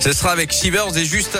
Ce sera avec Shivers et juste...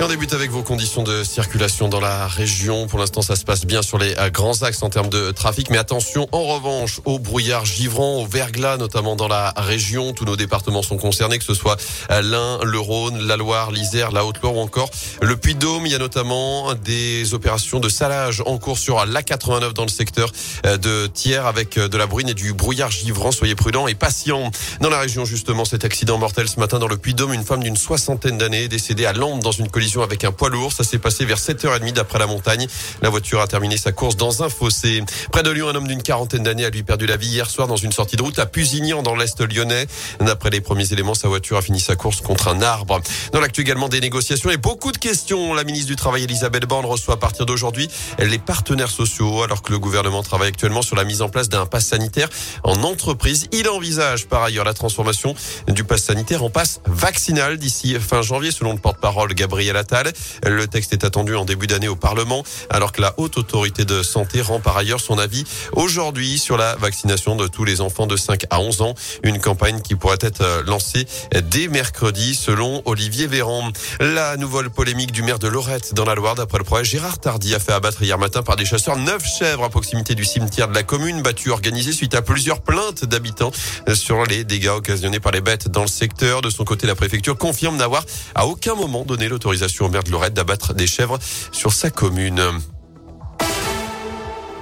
Et on débute avec vos conditions de circulation dans la région. Pour l'instant, ça se passe bien sur les euh, grands axes en termes de trafic. Mais attention, en revanche, au brouillard givrant, au verglas, notamment dans la région. Tous nos départements sont concernés, que ce soit euh, l'Ain, le Rhône, la Loire, l'Isère, la Haute-Loire ou encore le Puy-de-Dôme. Il y a notamment des opérations de salage en cours sur l'A89 dans le secteur euh, de Thiers avec de la bruine et du brouillard givrant. Soyez prudents et patients. Dans la région, justement, cet accident mortel ce matin dans le Puy-de-Dôme, une femme d'une soixantaine d'années décédée à Londres dans une avec un poids lourd. Ça s'est passé vers 7h30 d'après la montagne. La voiture a terminé sa course dans un fossé. Près de Lyon, un homme d'une quarantaine d'années a lui perdu la vie hier soir dans une sortie de route à Pusignan dans l'Est lyonnais. D'après les premiers éléments, sa voiture a fini sa course contre un arbre. Dans l'actu également des négociations et beaucoup de questions. La ministre du Travail Elisabeth Borne reçoit à partir d'aujourd'hui les partenaires sociaux alors que le gouvernement travaille actuellement sur la mise en place d'un pass sanitaire en entreprise. Il envisage par ailleurs la transformation du pass sanitaire en passe vaccinal d'ici fin janvier selon le porte-parole Gabriel Attal. Le texte est attendu en début d'année au Parlement, alors que la haute autorité de santé rend par ailleurs son avis aujourd'hui sur la vaccination de tous les enfants de 5 à 11 ans. Une campagne qui pourrait être lancée dès mercredi, selon Olivier Véran. La nouvelle polémique du maire de Lorette dans la Loire, d'après le projet, Gérard Tardy a fait abattre hier matin par des chasseurs neuf chèvres à proximité du cimetière de la commune, battu organisé suite à plusieurs plaintes d'habitants sur les dégâts occasionnés par les bêtes dans le secteur. De son côté, la préfecture confirme n'avoir à aucun moment donné l'autorisation au maire de Lorette d'abattre des chèvres sur sa commune.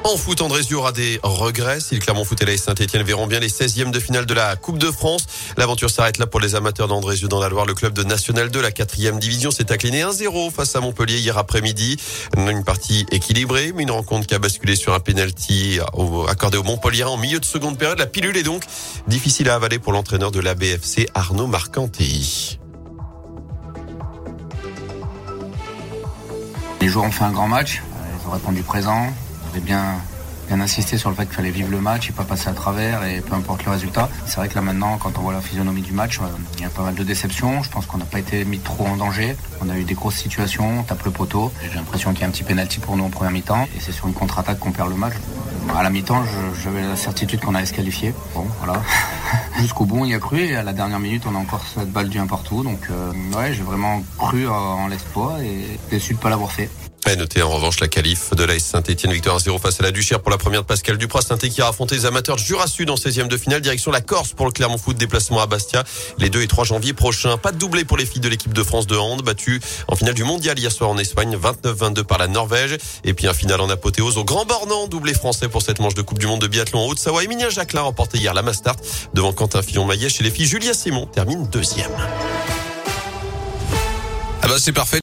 En foot, Andrézieux aura des regrets. Si le Clermont Foot et la Saint-Etienne verront bien les 16e de finale de la Coupe de France. L'aventure s'arrête là pour les amateurs d'Andrézieux dans la Loire. Le club de National 2, la quatrième division, s'est incliné 1-0 face à Montpellier hier après-midi. Une partie équilibrée, mais une rencontre qui a basculé sur un penalty accordé au Montpellier en milieu de seconde période. La pilule est donc difficile à avaler pour l'entraîneur de la BFC, Arnaud Marcanti. Les joueurs ont fait un grand match, ils ont répondu présent, ils avaient bien, bien insisté sur le fait qu'il fallait vivre le match et pas passer à travers et peu importe le résultat. C'est vrai que là maintenant, quand on voit la physionomie du match, euh, il y a pas mal de déceptions. Je pense qu'on n'a pas été mis trop en danger. On a eu des grosses situations, on tape le poteau. J'ai l'impression qu'il y a un petit penalty pour nous en première mi-temps et c'est sur une contre-attaque qu'on perd le match. À la mi-temps, j'avais la certitude qu'on allait se qualifier. Bon, voilà. Jusqu'au bout, on y a cru et à la dernière minute, on a encore cette balle du un partout. Donc, euh, ouais, j'ai vraiment cru en l'espoir et déçu de ne pas l'avoir fait. Noter en revanche la qualif de l'AS Saint-Etienne, victoire 1-0 face à la Duchère pour la première de Pascal Dupras. saint qui a affronté les amateurs de Jura Sud en 16e de finale. Direction la Corse pour le Clermont Foot, déplacement à Bastia les 2 et 3 janvier prochains. Pas de doublé pour les filles de l'équipe de France de hand, battues en finale du mondial hier soir en Espagne, 29-22 par la Norvège. Et puis un final en apothéose au Grand Bornand, doublé français pour cette manche de Coupe du Monde de biathlon en Haute-Savoie. Emilia Jacquelin remporté hier la Mastart devant Quentin Fillon-Maillet chez les filles. Julia Simon termine deuxième. Ah bah c'est parfait.